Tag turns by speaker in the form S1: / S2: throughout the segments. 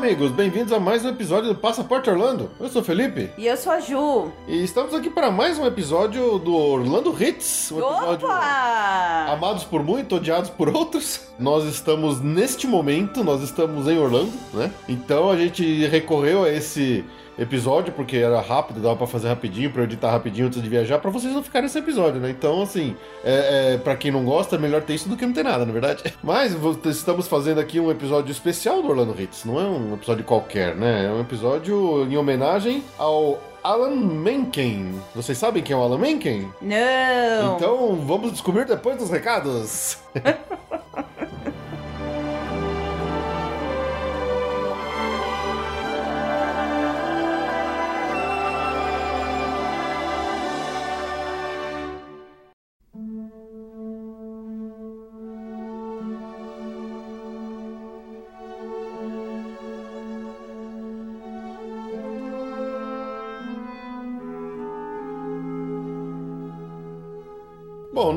S1: Amigos, bem-vindos a mais um episódio do Passaporte Orlando. Eu sou o Felipe.
S2: E eu sou a Ju.
S1: E estamos aqui para mais um episódio do Orlando Hits. Um episódio
S2: Opa!
S1: amados por muito, odiados por outros. Nós estamos neste momento, nós estamos em Orlando, né? Então a gente recorreu a esse episódio, porque era rápido, dava pra fazer rapidinho, pra eu editar rapidinho antes de viajar, pra vocês não ficarem nesse episódio, né? Então, assim, é, é, pra quem não gosta, é melhor ter isso do que não ter nada, na verdade. Mas estamos fazendo aqui um episódio especial do Orlando Hits, não é um episódio qualquer, né? É um episódio em homenagem ao Alan Menken. Vocês sabem quem é o Alan Menken?
S2: Não!
S1: Então, vamos descobrir depois dos recados.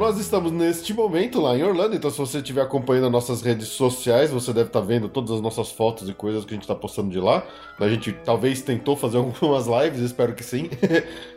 S1: nós estamos neste momento lá em Orlando, então se você estiver acompanhando as nossas redes sociais, você deve estar vendo todas as nossas fotos e coisas que a gente está postando de lá. A gente talvez tentou fazer algumas lives, espero que sim.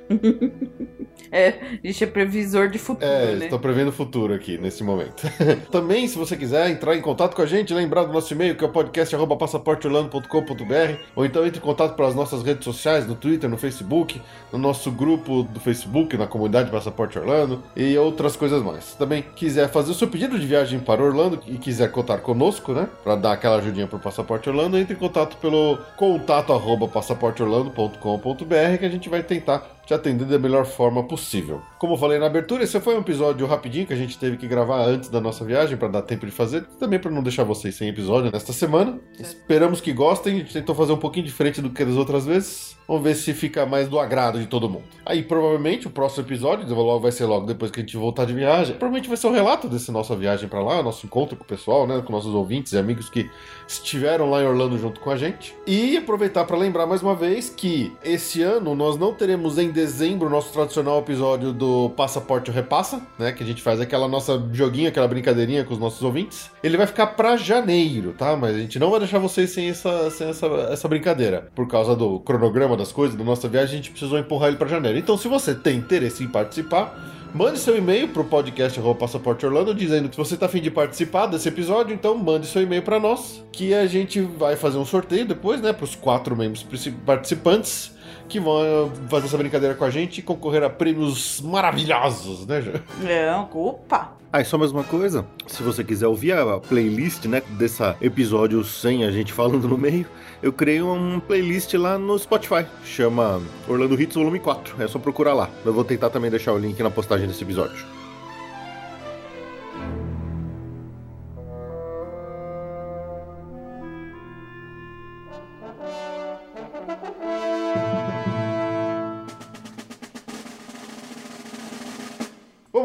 S2: é, a gente é previsor de futuro,
S1: é,
S2: né?
S1: estou prevendo o futuro aqui, nesse momento. Também, se você quiser entrar em contato com a gente, lembrar do nosso e-mail, que é o podcast.passaporteorlando.com.br, ou então entre em contato pelas nossas redes sociais, no Twitter, no Facebook, no nosso grupo do Facebook, na comunidade Passaporte Orlando, e outras coisas mais. Também quiser fazer o seu pedido de viagem para Orlando e quiser contar conosco, né, para dar aquela ajudinha pro Passaporte Orlando, entre em contato pelo contato arroba passaporteorlando.com.br que a gente vai tentar te atender da melhor forma possível. Como eu falei na abertura, esse foi um episódio rapidinho que a gente teve que gravar antes da nossa viagem para dar tempo de fazer, também para não deixar vocês sem episódio nesta semana. Esperamos que gostem, a gente tentou fazer um pouquinho diferente do que das outras vezes. Vamos ver se fica mais do agrado de todo mundo. Aí, provavelmente, o próximo episódio vai ser logo depois que a gente voltar de viagem. Provavelmente vai ser o um relato desse nossa viagem para lá, nosso encontro com o pessoal, né? Com nossos ouvintes e amigos que estiveram lá em Orlando junto com a gente. E aproveitar para lembrar mais uma vez que esse ano nós não teremos em dezembro o nosso tradicional episódio do Passaporte Repassa, né? Que a gente faz aquela nossa joguinho, aquela brincadeirinha com os nossos ouvintes. Ele vai ficar para janeiro, tá? Mas a gente não vai deixar vocês sem essa, sem essa, essa brincadeira. Por causa do cronograma das coisas, da nossa viagem, a gente precisou empurrar ele para janeiro. Então, se você tem interesse em participar, mande seu e-mail pro podcast Passaporte Orlando dizendo que você está afim de participar desse episódio, então mande seu e-mail para nós, que a gente vai fazer um sorteio depois, né, para os quatro membros participantes que vão fazer essa brincadeira com a gente e concorrer a prêmios maravilhosos, né, Ju?
S2: É, opa!
S1: Ah, e só mais uma coisa, se você quiser ouvir a playlist, né, desse episódio sem a gente falando no meio, eu criei uma playlist lá no Spotify, chama Orlando Hits Volume 4, é só procurar lá. Eu vou tentar também deixar o link na postagem desse episódio.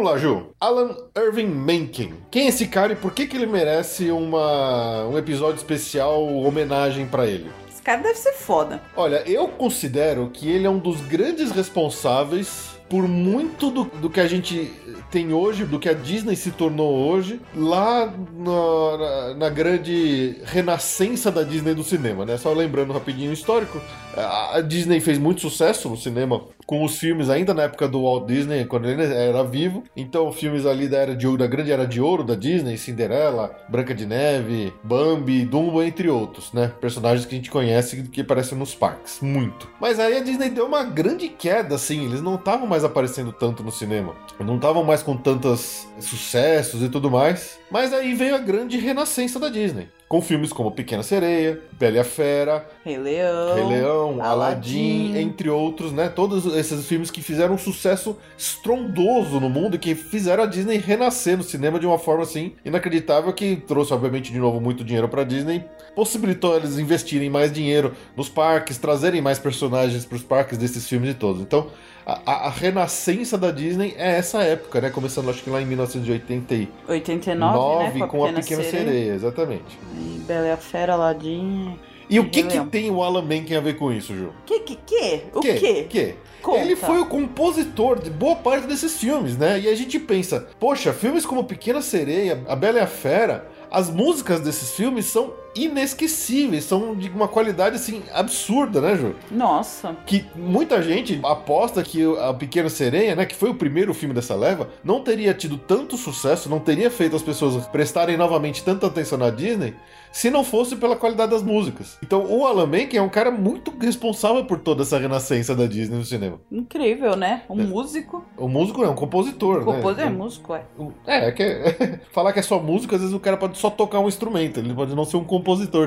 S1: Vamos lá, Ju. Alan Irving Menken. Quem é esse cara e por que, que ele merece uma, um episódio especial homenagem para ele?
S2: Esse cara deve ser foda.
S1: Olha, eu considero que ele é um dos grandes responsáveis por muito do, do que a gente tem hoje, do que a Disney se tornou hoje, lá na, na, grande renascença da Disney do cinema, né? Só lembrando rapidinho o histórico, a Disney fez muito sucesso no cinema com os filmes ainda na época do Walt Disney, quando ele era vivo. Então, filmes ali da era de ouro, da grande era de ouro da Disney, Cinderela, Branca de Neve, Bambi, Dumbo, entre outros, né? Personagens que a gente conhece que aparecem nos parques, muito. Mas aí a Disney deu uma grande queda, assim, eles não estavam mais aparecendo tanto no cinema, não estavam mais com tantos sucessos e tudo mais. Mas aí veio a grande renascença da Disney com filmes como Pequena Sereia, Bela e a Fera,
S2: Rei Leão.
S1: Rei Leão, Aladdin,
S2: Aladdin.
S1: entre outros, né? Todos esses filmes que fizeram um sucesso estrondoso no mundo e que fizeram a Disney renascer no cinema de uma forma assim inacreditável que trouxe obviamente de novo muito dinheiro pra Disney, possibilitou eles investirem mais dinheiro nos parques, trazerem mais personagens pros parques desses filmes e todos. Então, a, a- renascença da Disney é essa época, né? Começando acho que lá em 1989
S2: 89, né?
S1: com, a Pequena Sereia, exatamente.
S2: E Bela e a Fera, Aladdin.
S1: E o que que tem o Alan Menken a ver com isso, Ju?
S2: Que, que, que? O
S1: que?
S2: quê?
S1: Que?
S2: Conta.
S1: Ele foi o compositor de boa parte desses filmes, né? E a gente pensa, poxa, filmes como Pequena Sereia, A Bela e a Fera, as músicas desses filmes são inesquecíveis, são de uma qualidade assim absurda, né, Ju?
S2: Nossa.
S1: Que muita gente aposta que a Pequena Sereia, né, que foi o primeiro filme dessa leva, não teria tido tanto sucesso, não teria feito as pessoas prestarem novamente tanta atenção na Disney, se não fosse pela qualidade das músicas. Então, o Alan Menken é um cara muito responsável por toda essa renascença da Disney no cinema.
S2: Incrível, né? Um músico.
S1: O músico é um compositor,
S2: Compositor é
S1: né?
S2: músico, é.
S1: É, é que falar que é só música, às vezes o cara pode só tocar um instrumento, ele pode não ser um compositor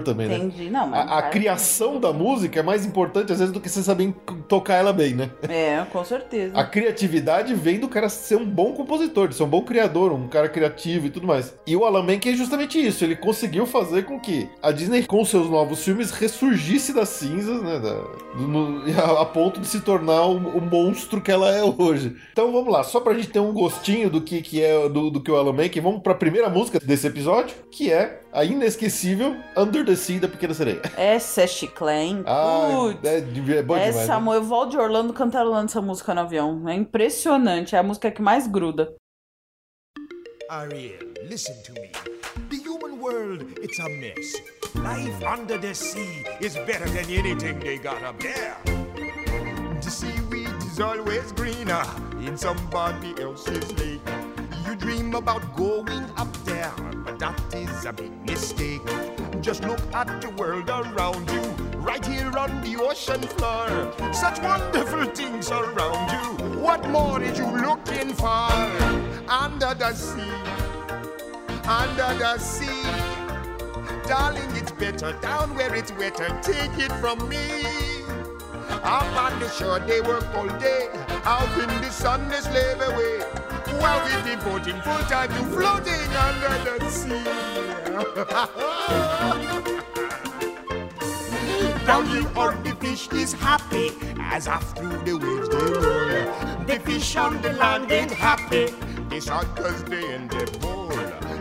S1: também, né?
S2: Entendi. Não, mas.
S1: A, a criação da música é mais importante às vezes do que você saber tocar ela bem, né?
S2: É, com certeza.
S1: A criatividade vem do cara ser um bom compositor, de ser um bom criador, um cara criativo e tudo mais. E o Alan Menken é justamente isso. Ele conseguiu fazer com que a Disney, com seus novos filmes, ressurgisse das cinzas, né? da- do- no- a, a ponto de se tornar o, o monstro que ela é hoje. Então vamos lá, só pra gente ter um gostinho do que, que é do, do que o Alan Menken, vamos pra primeira música desse episódio, que é a inesquecível Under the Sea da Pequena Sereia.
S2: Essa é chiclém.
S1: Ah,
S2: Putz.
S1: é, é, bom demais.
S2: Essa,
S1: né?
S2: amor, eu volto de Orlando cantarolando essa música no avião. É impressionante. É a música que mais gruda.
S3: Ariel, listen to me. The human world, it's a mess. Life under the sea is better than anything they got up there. The seaweed is always greener in somebody else's lake. You dream about going up there, a big mistake. Just look at the world around you, right here on the ocean floor. Such wonderful things around you. What more is you looking for? Under the sea, under the sea. Darling, it's better down where it's wetter. Take it from me. Up on the shore, they work all day. Out in the sun, they slave away. While we devoting full time to floating under the sea. Down here on the fish is happy as off through the waves they roll. The fish on the land ain't happy. They shot cause they in the bowl.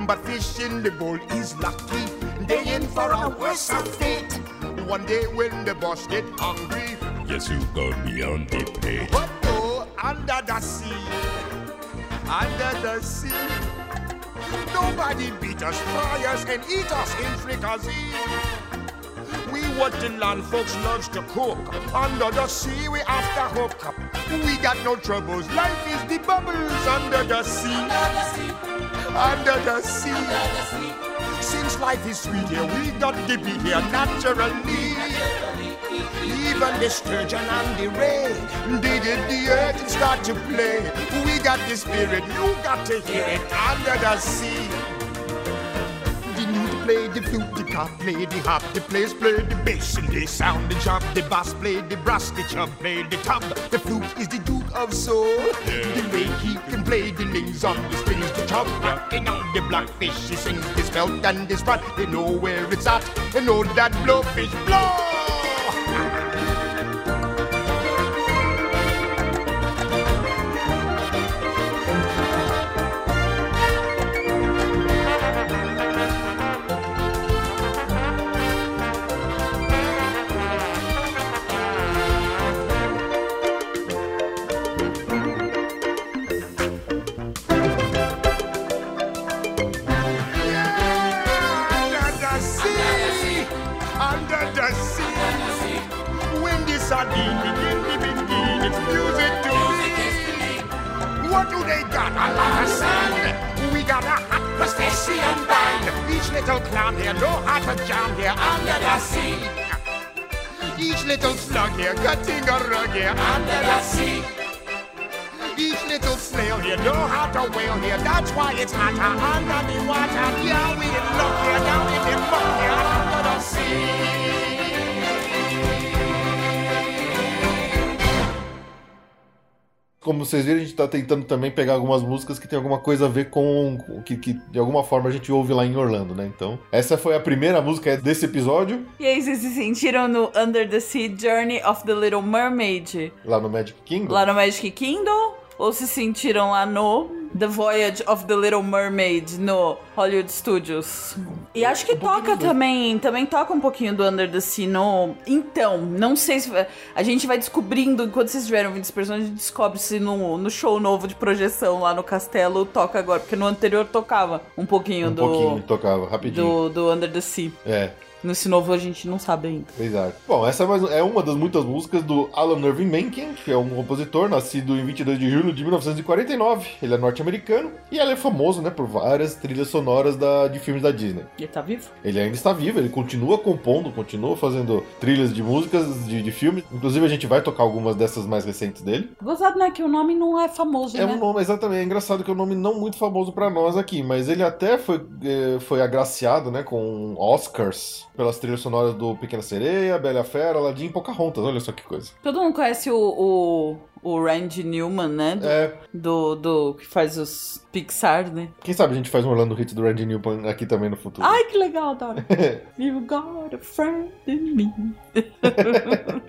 S3: But fish in the bowl is lucky. They in for a worse fate. One day when the boss get hungry,
S4: Yes, you go beyond the pay.
S3: but oh, under the sea, under the sea. Nobody beat us, fry us, and eat us in fricassee. We what the land folks loves to cook. Under the sea, we after hook up. We got no troubles. Life is the bubbles under the sea. Under the sea. Since life is sweet here, we got to be here naturally. Even the sturgeon and the ray, they did the earth and start to play. We got the spirit, you got to hear it under the sea. The lute play the flute, the cop play the hop, the players play the bass and they sound the chop. The bass play the brass, the chub play the tub. The flute is the duke of soul. The way he can play the lings on the strings, the chub rocking on the blackfish. He sings his belt and his sprat. They know where it's at. They know that blowfish blow.
S1: Tá tentando também pegar algumas músicas que tem alguma coisa a ver com o que, que de alguma forma a gente ouve lá em Orlando, né? Então, essa foi a primeira música desse episódio,
S2: E aí, vocês se sentiram no Under the Sea Journey of the Little Mermaid
S1: lá no Magic Kingdom.
S2: lá no Magic Kingdom? Ou se sentiram lá no The Voyage of the Little Mermaid no Hollywood Studios? E acho que
S1: Um
S2: toca também, também toca um pouquinho do Under the Sea no... Então, não sei se... A gente vai descobrindo, enquanto vocês estiverem ouvindo esse personagem, a gente descobre se no, no show novo de projeção lá no castelo toca agora, porque no anterior tocava um pouquinho
S1: Um
S2: do...
S1: pouquinho, tocava, rapidinho.
S2: Do, do Under the Sea.
S1: É,
S2: Nesse novo a gente não sabe ainda.
S1: exato. Bom, essa é mais- é uma das muitas músicas do Alan Irving Menken, que é um compositor nascido em 22 de julho de 1949. Ele é norte-americano e ele é famoso, né, por várias trilhas sonoras da, de filmes da Disney.
S2: Ele tá vivo?
S1: Ele ainda está vivo, ele continua compondo, continua fazendo trilhas de músicas de, de filmes. Inclusive, a gente vai tocar algumas dessas mais recentes dele.
S2: Gozado, né? Que o nome não é famoso,
S1: É
S2: né?
S1: um nome, exatamente, é engraçado que é um nome não muito famoso pra nós aqui, mas ele até foi, eh, foi agraciado, né, com Oscars pelas trilhas sonoras do Pequena Sereia, Bela Fera, Aladdin e Pocahontas, olha só que coisa.
S2: Todo mundo conhece o, o, o Randy Newman, né? Do,
S1: É,
S2: do, do- que faz os Pixar, né?
S1: quem sabe a gente faz um Orlando Hits do Randy Newman aqui também no futuro.
S2: Ai, que legal, adoro. you got a friend in me.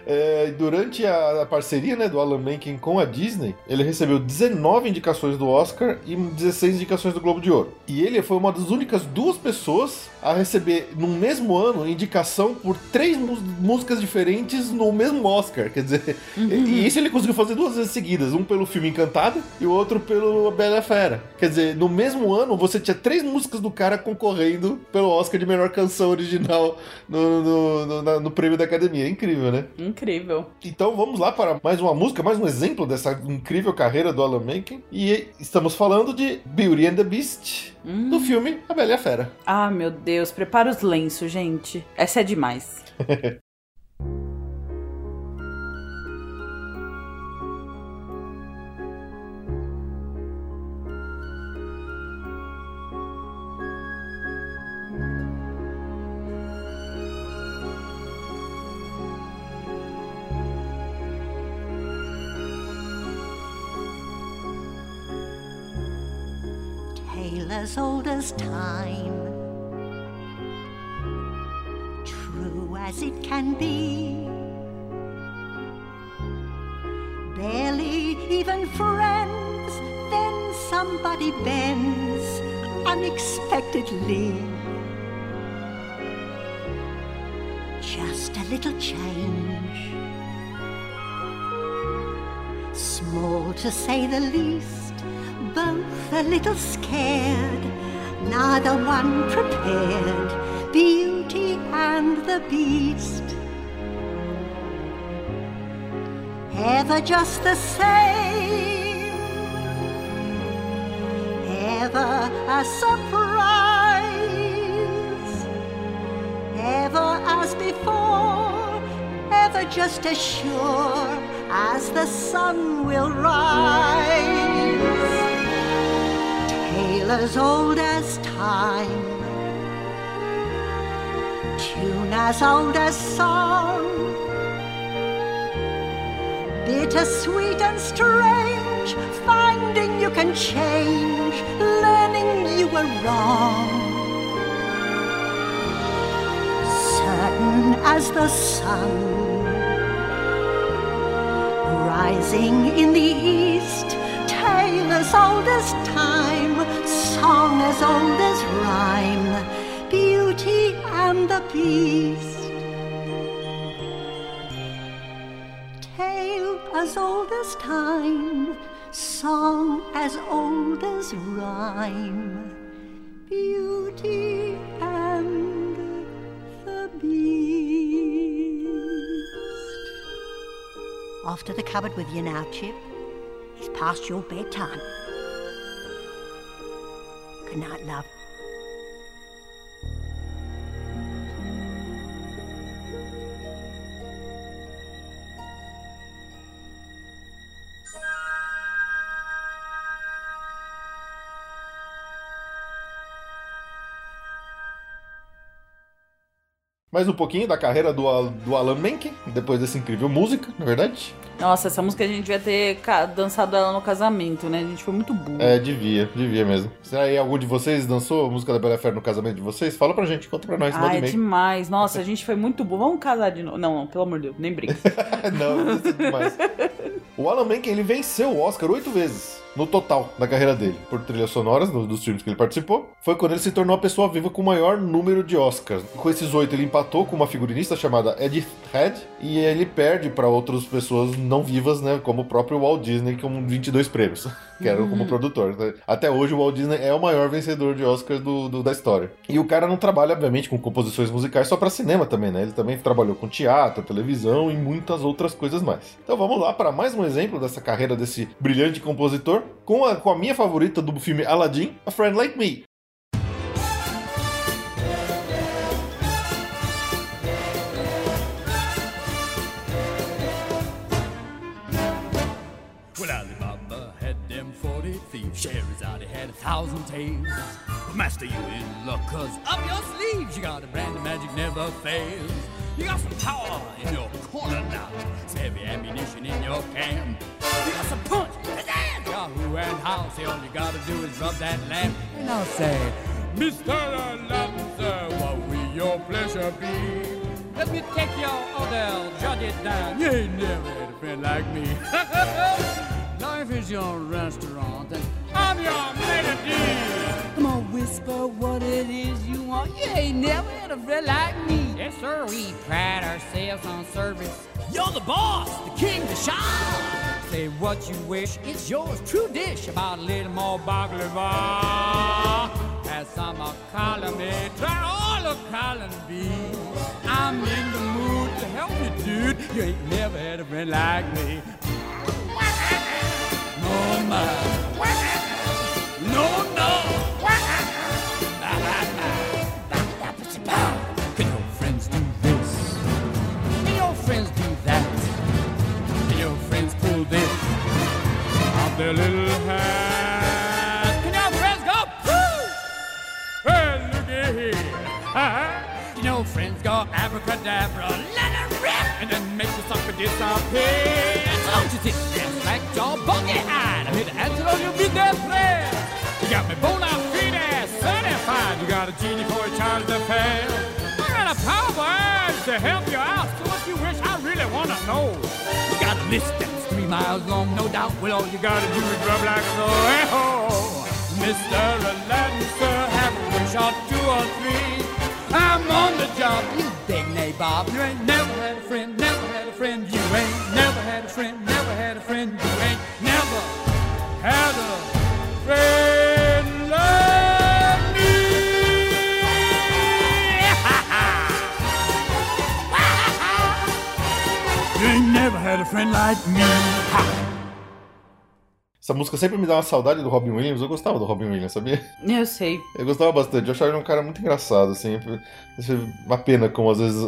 S1: É, durante a, parceria né, do Alan Menken com a Disney, ele recebeu 19 indicações do Oscar e 16 indicações do Globo de Ouro. E ele foi uma das únicas duas pessoas a receber, no mesmo ano, indicação por três músicas diferentes no mesmo Oscar. Quer dizer, e, e isso ele conseguiu fazer duas vezes seguidas: um pelo filme Encantado e o outro pelo Bela Fera. Quer dizer, no mesmo ano você tinha três músicas do cara concorrendo pelo Oscar de melhor canção original no, no, no- na- no prêmio da academia. É incrível, né?
S2: Incrível.
S1: Então vamos lá para mais uma música, mais um exemplo dessa incrível carreira do Alan Menken. E estamos falando de Beauty and the Beast, do filme A Bela e a Fera.
S2: Ah, meu Deus. Prepara os lenços, gente. Essa é demais.
S5: as old as time, true as it can be. Barely even friends, then somebody bends unexpectedly. Just a little change, small to say the least, a little scared, neither one prepared. Beauty and the Beast. Ever just the same, ever a surprise, ever as before, ever just as sure as the sun will rise. Tale as old as time, tune as old as song, bitter, sweet, and strange, finding you can change, learning you were wrong. Certain as the sun, rising in the east, tale as old as time, song as old as rhyme, beauty and the beast. Tale as old as time, song as old as rhyme, beauty and the beast. Off to the cupboard with you now, Chip. It's past your bedtime not love.
S1: Mais um pouquinho da carreira do, do Alan Menken, depois dessa incrível música, na verdade.
S2: Nossa, essa música a gente devia ter dançado ela no casamento, né? A gente foi muito burro.
S1: É, devia, devia mesmo. Será aí algum de vocês dançou a música da Bela Fera no casamento de vocês? Fala pra gente, conta pra nós,
S2: Ah, é demais. Nossa, a gente foi muito burro. Vamos casar de novo. Não, não, pelo amor de Deus, nem brinca.
S1: Não, isso é demais. O Alan Menken, ele venceu o Oscar oito vezes. No total da carreira dele, por trilhas sonoras no- dos filmes que ele participou, foi quando ele se tornou a pessoa viva com o maior número de Oscars. Com esses oito, ele empatou com uma figurinista chamada Edith Head, e ele perde para outras pessoas não vivas, né, como o próprio Walt Disney, com 22 prêmios, que era como produtor. né? Até hoje, o Walt Disney é o maior vencedor de Oscars do, do- da história. E o cara não trabalha, obviamente, com composições musicais só para cinema também, né? Ele também trabalhou com teatro, televisão e muitas outras coisas mais. Então vamos lá para mais um exemplo dessa carreira desse brilhante compositor, com a, com a minha favorita do filme Aladdin, A Friend Like Me.
S6: Alibaba had them 40 thieves. Sherazade had a thousand tales. But Master, you in luck, cause up your sleeves you got a brand of magic never fails. You got some power in your corner now. Some heavy ammunition in your can. You got some punch, and how. Say all you gotta do is rub that lamp. And I'll say, Mr. Sir, what will your pleasure be? Let me take your order, jot it down. You ain't never had a friend like me. Life is your restaurant, and I'm your melody. Come on, whisper what it is you want. You ain't never had a friend like me. Yes, sir, we pride ourselves on service. You're the boss, the king, the shah. Say what you wish, it's yours, true dish. About a little more baklava. Have some of column A, try all of column B. I'm in the mood to help you, dude. You ain't never had a friend like me. No, my. No, no. Their little hat? Can your friends go, woo? Well, looky here. Can your friends go abracadabra, let it rip, and then make the sucker disappear? Don't you sit there like your buggy eyed? I'm here to answer all your business friends. You got me bona fide certified. You got a genie for a child to fail. I got a power to help you out. So what you wish I really want to know. You got a list that's three miles long, no doubt. Well, all you gotta do is rub like so. Hey, ho. Oh, Mr. Aladdin, sir, have a wish or two or three. I'm on the job, you big nabob. You ain't never had a friend, never had a friend. You ain't never had a friend, never had a friend. You ain't never had a had a friend like me.
S1: Essa música sempre me dá uma saudade do Robin Williams. Eu gostava do Robin Williams, sabia?
S2: Eu sei.
S1: Eu gostava bastante. Eu achava ele um cara muito engraçado, assim. Uma pena como às vezes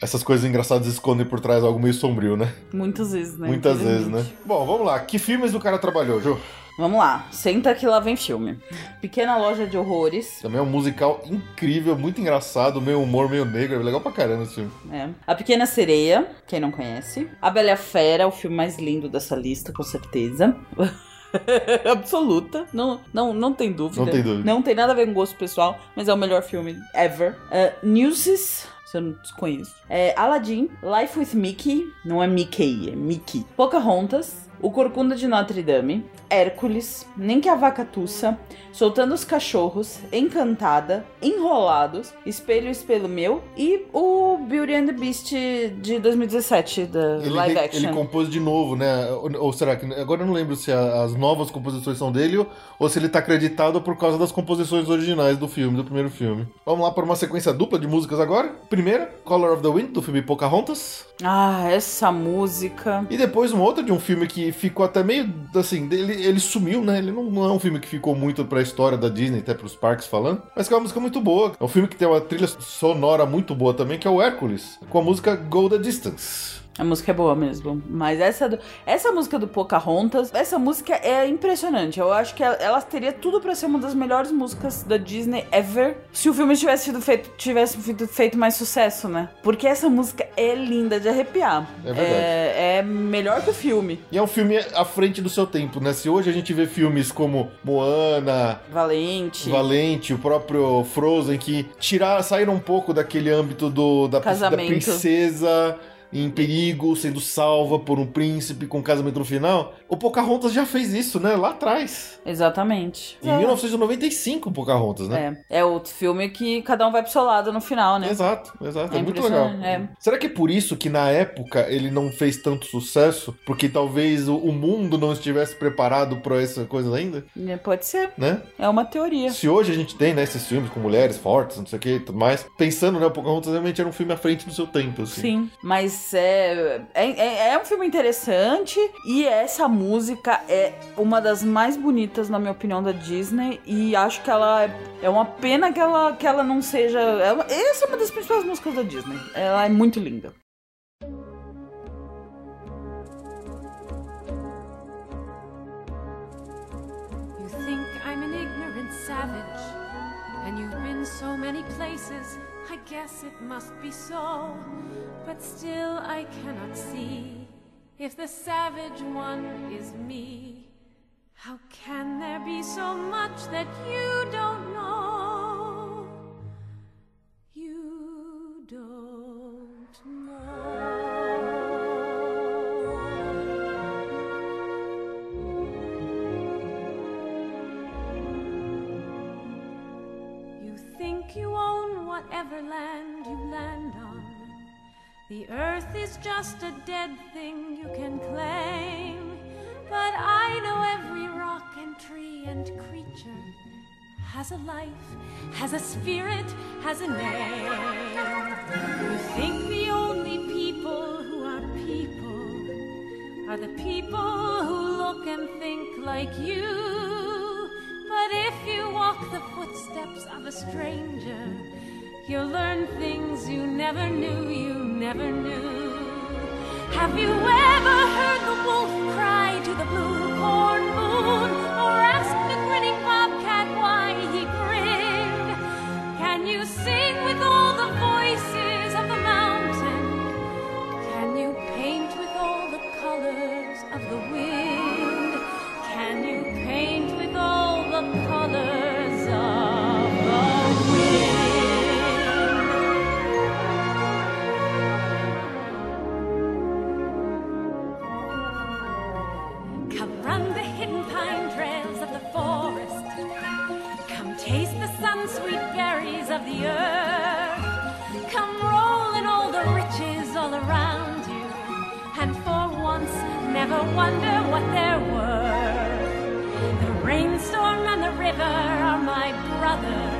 S1: essas coisas engraçadas escondem por trás algo meio sombrio, né?
S2: Muitas vezes, né?
S1: Muitas vezes, né? Bom, vamos lá. Que filmes o cara trabalhou, Ju?
S2: Vamos lá, senta que lá vem filme. Pequena Loja de Horrores.
S1: Também é um musical incrível, muito engraçado, meio humor, meio negro. É legal pra caramba esse filme.
S2: É. A Pequena Sereia, quem não conhece. A Bela e a Fera, o filme mais lindo dessa lista, com certeza. Absoluta. Não, não, não tem dúvida.
S1: Não tem dúvida.
S2: Não tem nada a ver com gosto pessoal, mas é o melhor filme ever. Uh, Newsies. Se eu não desconheço. É, Aladdin, Life with Mickey, não é Mickey, é Mickey. Pocahontas, O Corcunda de Notre Dame, Hércules, Nem que a Vaca Tussa, Soltando os Cachorros, Encantada, Enrolados, Espelho, Espelho Meu e o Beauty and the Beast de 2017, da
S1: Ele,
S2: live action.
S1: ele compôs de novo, né? Ou, ou será que. Agora eu não lembro se a- as novas composições são dele ou, ou se ele tá acreditado por causa das composições originais do filme, do primeiro filme. Vamos lá para uma sequência dupla de músicas agora. Primeira, Color of the Wind, do filme Pocahontas.
S2: Ah, essa música.
S1: E depois uma outra de um filme que ficou até meio assim, ele, ele sumiu, né? Ele não, não é um filme que ficou muito pra história da Disney, até pros parques falando, mas que é uma música muito boa. É um filme que tem uma trilha sonora muito boa também, que é o Hércules, com a música Go the Distance.
S2: A música é boa mesmo. Mas essa, do- essa música do Pocahontas, essa música é impressionante. Eu acho que ela, ela teria tudo pra ser uma das melhores músicas da Disney ever se o filme tivesse sido feito, tivesse feito, feito mais sucesso, né? Porque essa música é linda de arrepiar.
S1: É verdade.
S2: É, é melhor que o filme.
S1: E é um filme à frente do seu tempo, né? Se hoje a gente vê filmes como Moana,
S2: Valente.
S1: Valente, o próprio Frozen, que tirar, saíram um pouco daquele âmbito do, da, da princesa em perigo, sendo salva por um príncipe com casamento no final. O Pocahontas já fez isso, né? Lá atrás.
S2: Exatamente.
S1: Em 1995, o Pocahontas, né?
S2: É, é o filme que cada um vai pro seu lado no final, né?
S1: Exato, exato. É, muito legal.
S2: é.
S1: Será que é por isso que na época ele não fez tanto sucesso? Porque talvez o, mundo não estivesse preparado pra essa coisa ainda,
S2: É, Pode ser.
S1: né?
S2: É uma teoria.
S1: Se hoje a gente tem, né, esses filmes com mulheres fortes, não sei o que e tudo mais, pensando, né, o Pocahontas realmente era um filme à frente do seu tempo, assim.
S2: Sim, mas é, é, é, é um filme interessante e essa música é uma das mais bonitas, na minha opinião, da Disney. E acho que ela é, é uma pena que ela, que ela não seja. é uma- essa é uma das principais músicas da Disney. Ela é muito linda.
S7: Savage, and you've been so many places. I guess it must be so, but still I cannot see if the savage one is me. How can there be so much that you don't a dead thing you can claim. But I know every rock and tree and creature has a life, has a spirit, has a name. You think the only people who are people are the people who look and think like you. But if you walk the footsteps of a stranger, you'll learn things you never knew, you never knew. Have you ever never wonder what they're worth. The rainstorm and the river are my brothers.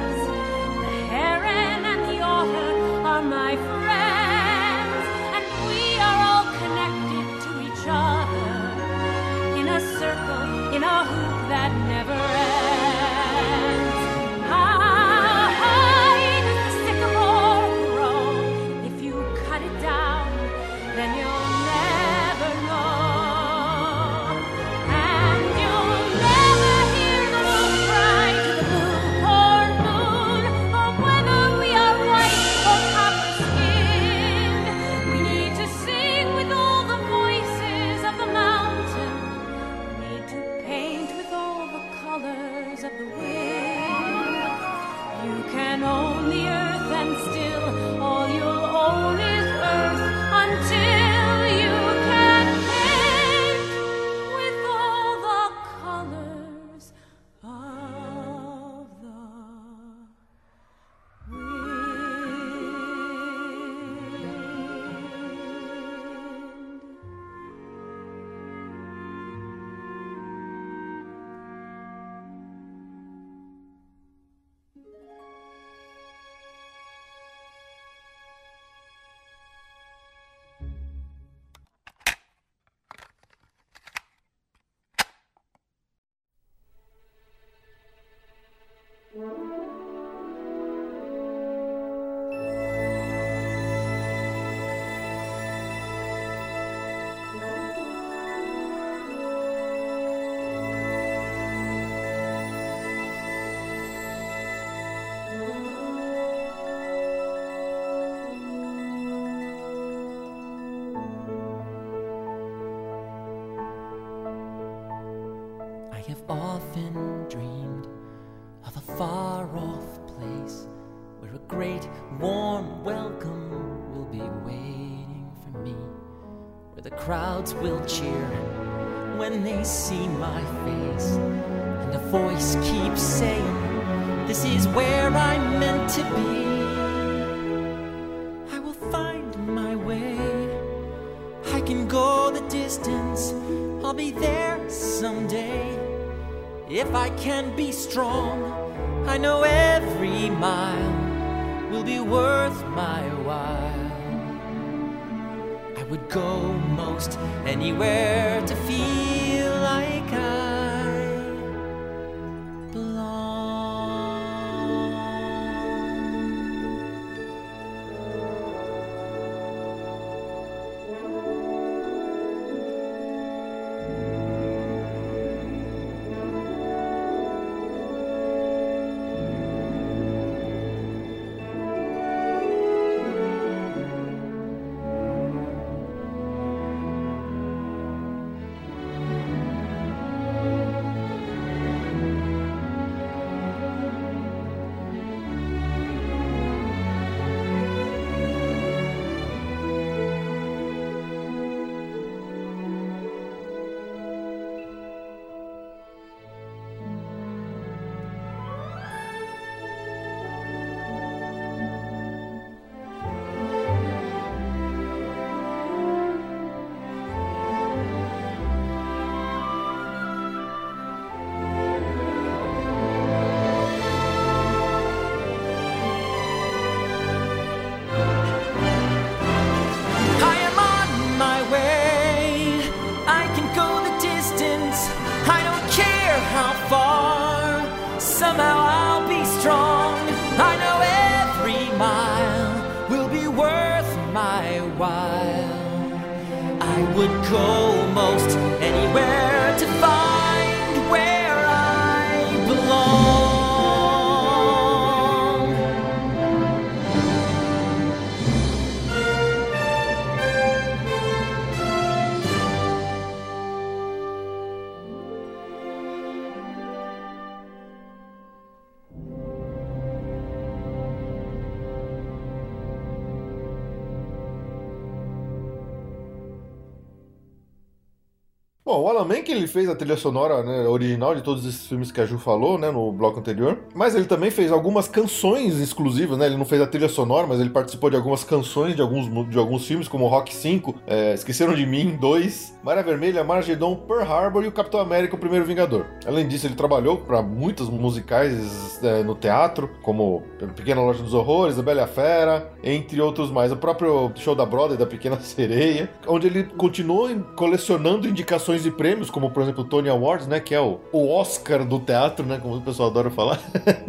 S8: Crowds will cheer when they see my face, and a voice keeps saying, This is where I'm meant to be. I will find my way. I can go the distance. I'll be there someday. If I can be strong, I know every mile will be worth my while. Anywhere would go
S1: o Alan ele fez a trilha sonora né, original de todos esses filmes que a Ju falou, né, no bloco anterior. Mas ele também fez algumas canções exclusivas, né? Ele não fez a trilha sonora, mas ele participou de algumas canções de alguns, de alguns filmes, como Rock 5, é, Esqueceram de Mim 2, Maré Vermelha, Margedon, Pearl Harbor e o Capitão América, o Primeiro Vingador. Além disso, ele trabalhou para muitas musicais é, no teatro, como Pequena Loja dos Horrores, A Bela e a Fera, entre outros mais. O próprio show da Broadway, da Pequena Sereia, onde ele continuou colecionando indicações e prêmios, como por exemplo o Tony Awards, né, que é o, o Oscar do teatro, né, como o pessoal adora falar.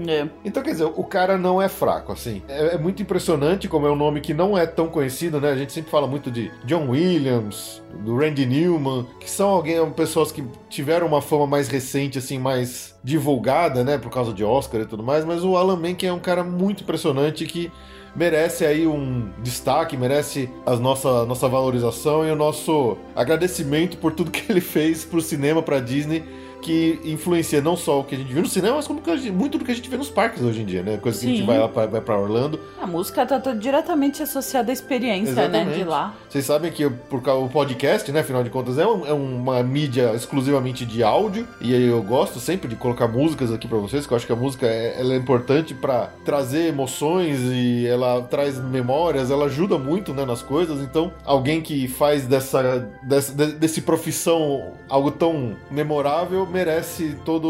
S2: É.
S1: Então, quer dizer, o cara não é fraco, assim. É, é muito impressionante como é um nome que não é tão conhecido, né? A gente sempre fala muito de John Williams, do Randy Newman, que são alguém, pessoas que tiveram uma fama mais recente, assim, mais divulgada, né? Por causa de Oscar e tudo mais. Mas o Alan Menken é um cara muito impressionante que merece aí um destaque, merece a nossa, nossa valorização e o nosso agradecimento por tudo que ele fez pro cinema, pra Disney que influencia não só o que a gente viu no cinema, mas como gente- muito do que a gente vê nos parques hoje em dia, né? Coisa que a gente
S2: Sim.
S1: vai lá pra, vai pra Orlando.
S2: A música tá, tá diretamente associada à experiência, né, de lá.
S1: Vocês sabem que por causa o podcast, né? Afinal de contas, é, um- é uma mídia exclusivamente de áudio. E eu gosto sempre de colocar músicas aqui pra vocês, que eu acho que a música é, ela é importante pra trazer emoções e ela traz memórias, ela ajuda muito né, nas coisas. Então, alguém que faz dessa, dessa de- desse profissão algo tão memorável merece toda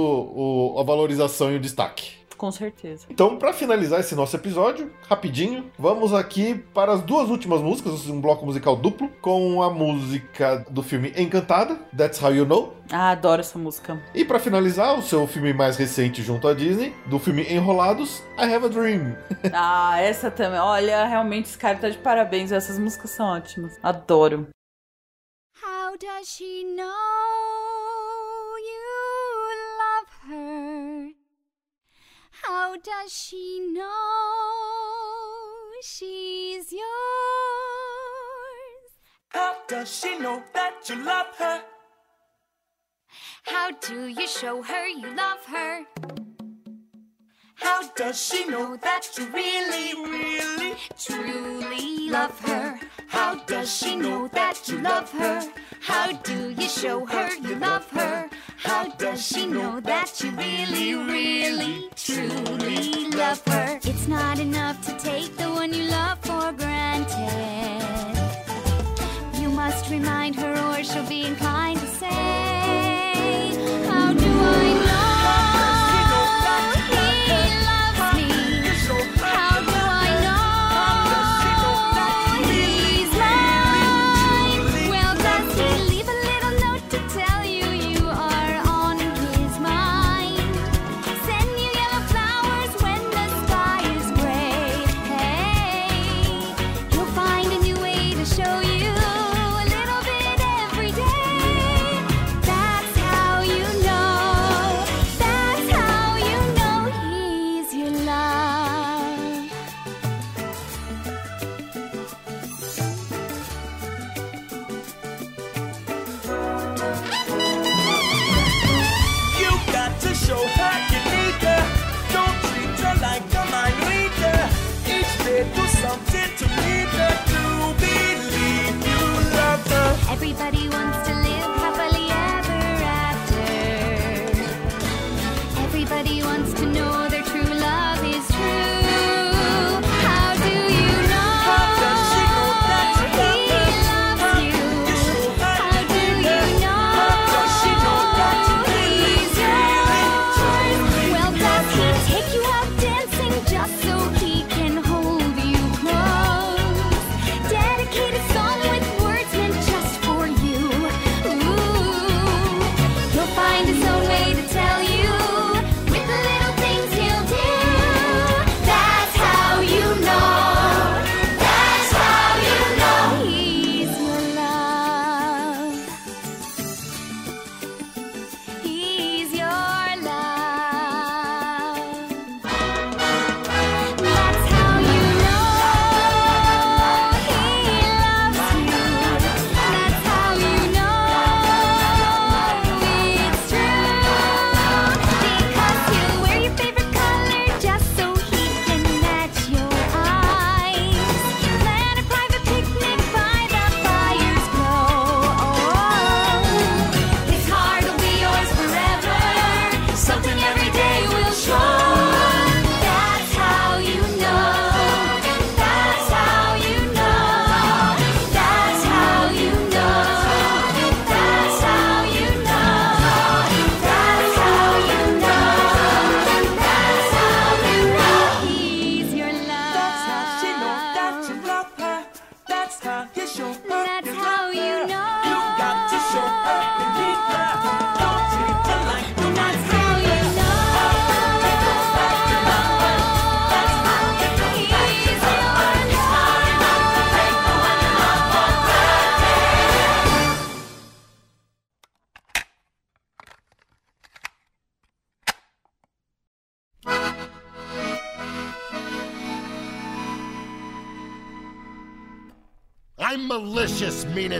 S1: a valorização e o destaque.
S2: Com certeza.
S1: Então, pra finalizar esse nosso episódio, rapidinho, vamos aqui para as duas últimas músicas, um bloco musical duplo, com a música do filme Encantada, That's How You Know.
S2: Ah, adoro essa música.
S1: E pra finalizar, o seu filme mais recente junto à Disney, do filme Enrolados, I Have a Dream.
S2: Ah, essa também. Olha, realmente esse cara tá de parabéns. Essas músicas são ótimas. Adoro.
S9: How does she know How does she know she's yours?
S10: How does she know that you love her?
S9: How do you show her you love her?
S10: How
S11: How does she know that you really, really,
S9: Truly love her. How does she know that you love her? How do you show her you love her? How does she know that you really, really, truly love her? It's not enough to take the one you love for granted. You must remind her, or she'll be inclined to say,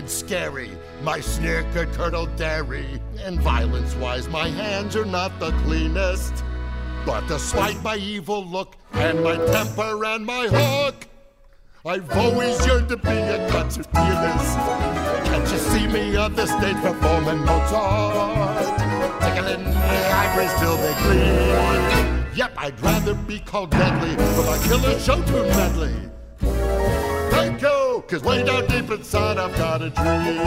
S3: scary. My sneer could curdle dairy. And violence wise, my hands are not the cleanest. But despite my evil look and my temper and my hook, I've always yearned to be a concert pianist. Can't you see me on the stage performing Mozart? Tickling the ivories till they gleam. Yep, I'd rather be called deadly for my killer show too medley. Cause way down deep inside I've got a dream.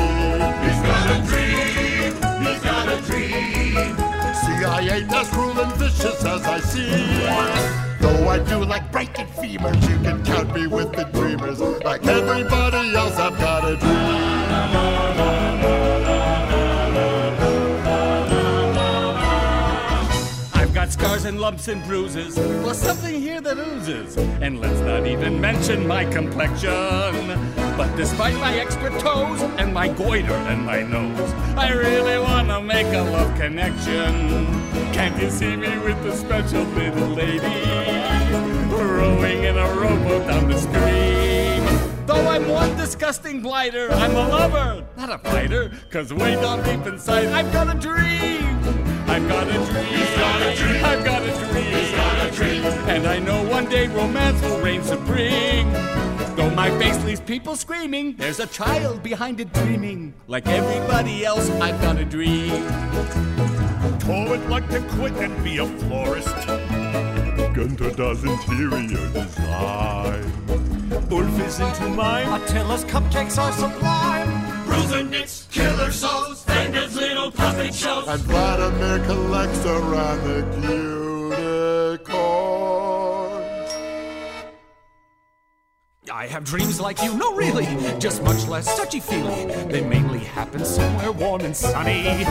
S3: He's got a dream, he's got a dream. See, I ain't as cruel and vicious as I seem. Though I do like breaking femurs, you can count me with the dreamers. Like everybody else, I've got a
S10: I've and lumps and bruises, plus something here that oozes. And let's not even mention my complexion. But despite my extra toes and my goiter and my nose, I really wanna make a love connection. Can't you see me with the special little lady rowing in a rowboat down the stream? Though I'm one disgusting blighter, I'm a lover, not a fighter. Cause way down deep inside, I've got a dream. I've got a dream. He's got a dream. I've got a dream. He's got a dream. And I know one day romance will reign supreme. Though my face leaves people screaming, there's a child behind it dreaming. Like everybody else, I've got a dream.
S12: Tor would like to quit and be a florist. Gunter does interior design.
S13: Ulf is into mime.
S14: Attila's cupcakes are sublime.
S13: Bruiser knits killer souls. And puppet shows.
S3: And Vladimir collects around the unicorn.
S10: I have dreams like you, no really, just much less touchy-feely. They mainly happen somewhere warm and sunny.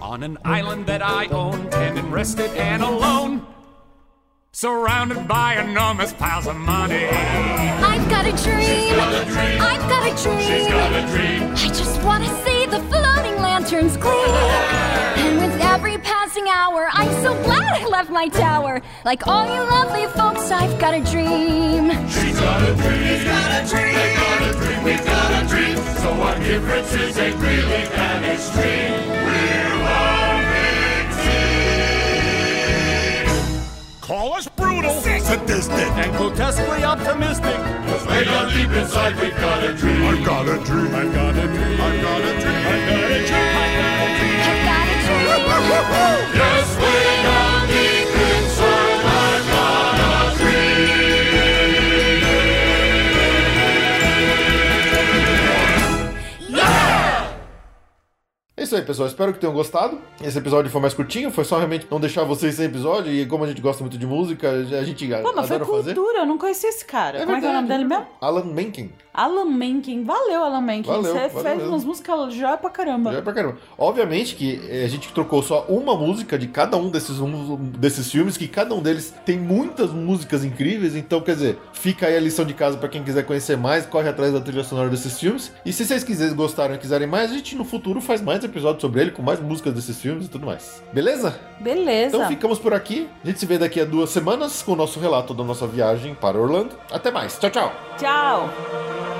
S10: On an island that I own, and rested and alone. Surrounded by enormous piles of money.
S9: I've got a dream. I've got a dream.
S13: She's got a dream.
S9: I just want to see the floating lanterns gleam. And with every passing hour, I'm so glad I left my tower. Like all you lovely folks, I've got a dream.
S13: She's got a dream. He's got a dream. They got a dream. We've got a dream. So our differences ain't really that extreme. We're all mixing.
S12: Call us brutal, sadistic,
S10: And grotesquely optimistic.
S13: Cause way down deep inside we've got a dream.
S3: I've got a dream.
S10: I've got a dream.
S3: I've got a dream.
S10: I've got a dream.
S1: Aí, pessoal. Espero que tenham gostado. Esse episódio foi mais curtinho, foi só realmente não deixar vocês sem episódio. E como a gente gosta muito de música, a gente
S2: Pô, mas foi
S1: fazer.
S2: cultura, eu não conhecia esse cara.
S1: É
S2: Como é que é o nome
S1: verdade,
S2: dele
S1: é
S2: mesmo?
S1: Alan Menken.
S2: Alan Menken. Valeu, Alan Menken.
S1: Valeu,
S2: Você
S1: valeu
S2: fez
S1: mesmo.
S2: umas músicas já pra caramba.
S1: Já é pra caramba. Obviamente que eh, a gente trocou só uma música de cada um desses, um, desses filmes, que cada um deles tem muitas músicas incríveis. Então, quer dizer, fica aí a lição de casa pra quem quiser conhecer mais, corre atrás da trilha sonora desses filmes. E se vocês quiserem, gostaram e quiserem mais, a gente no futuro faz mais episódios sobre ele, com mais músicas desses filmes e tudo mais. Beleza?
S2: Beleza.
S1: Então ficamos por aqui. A gente se vê daqui a duas semanas com o nosso relato da nossa viagem para Orlando. Até mais. Tchau, tchau.
S2: Tchau.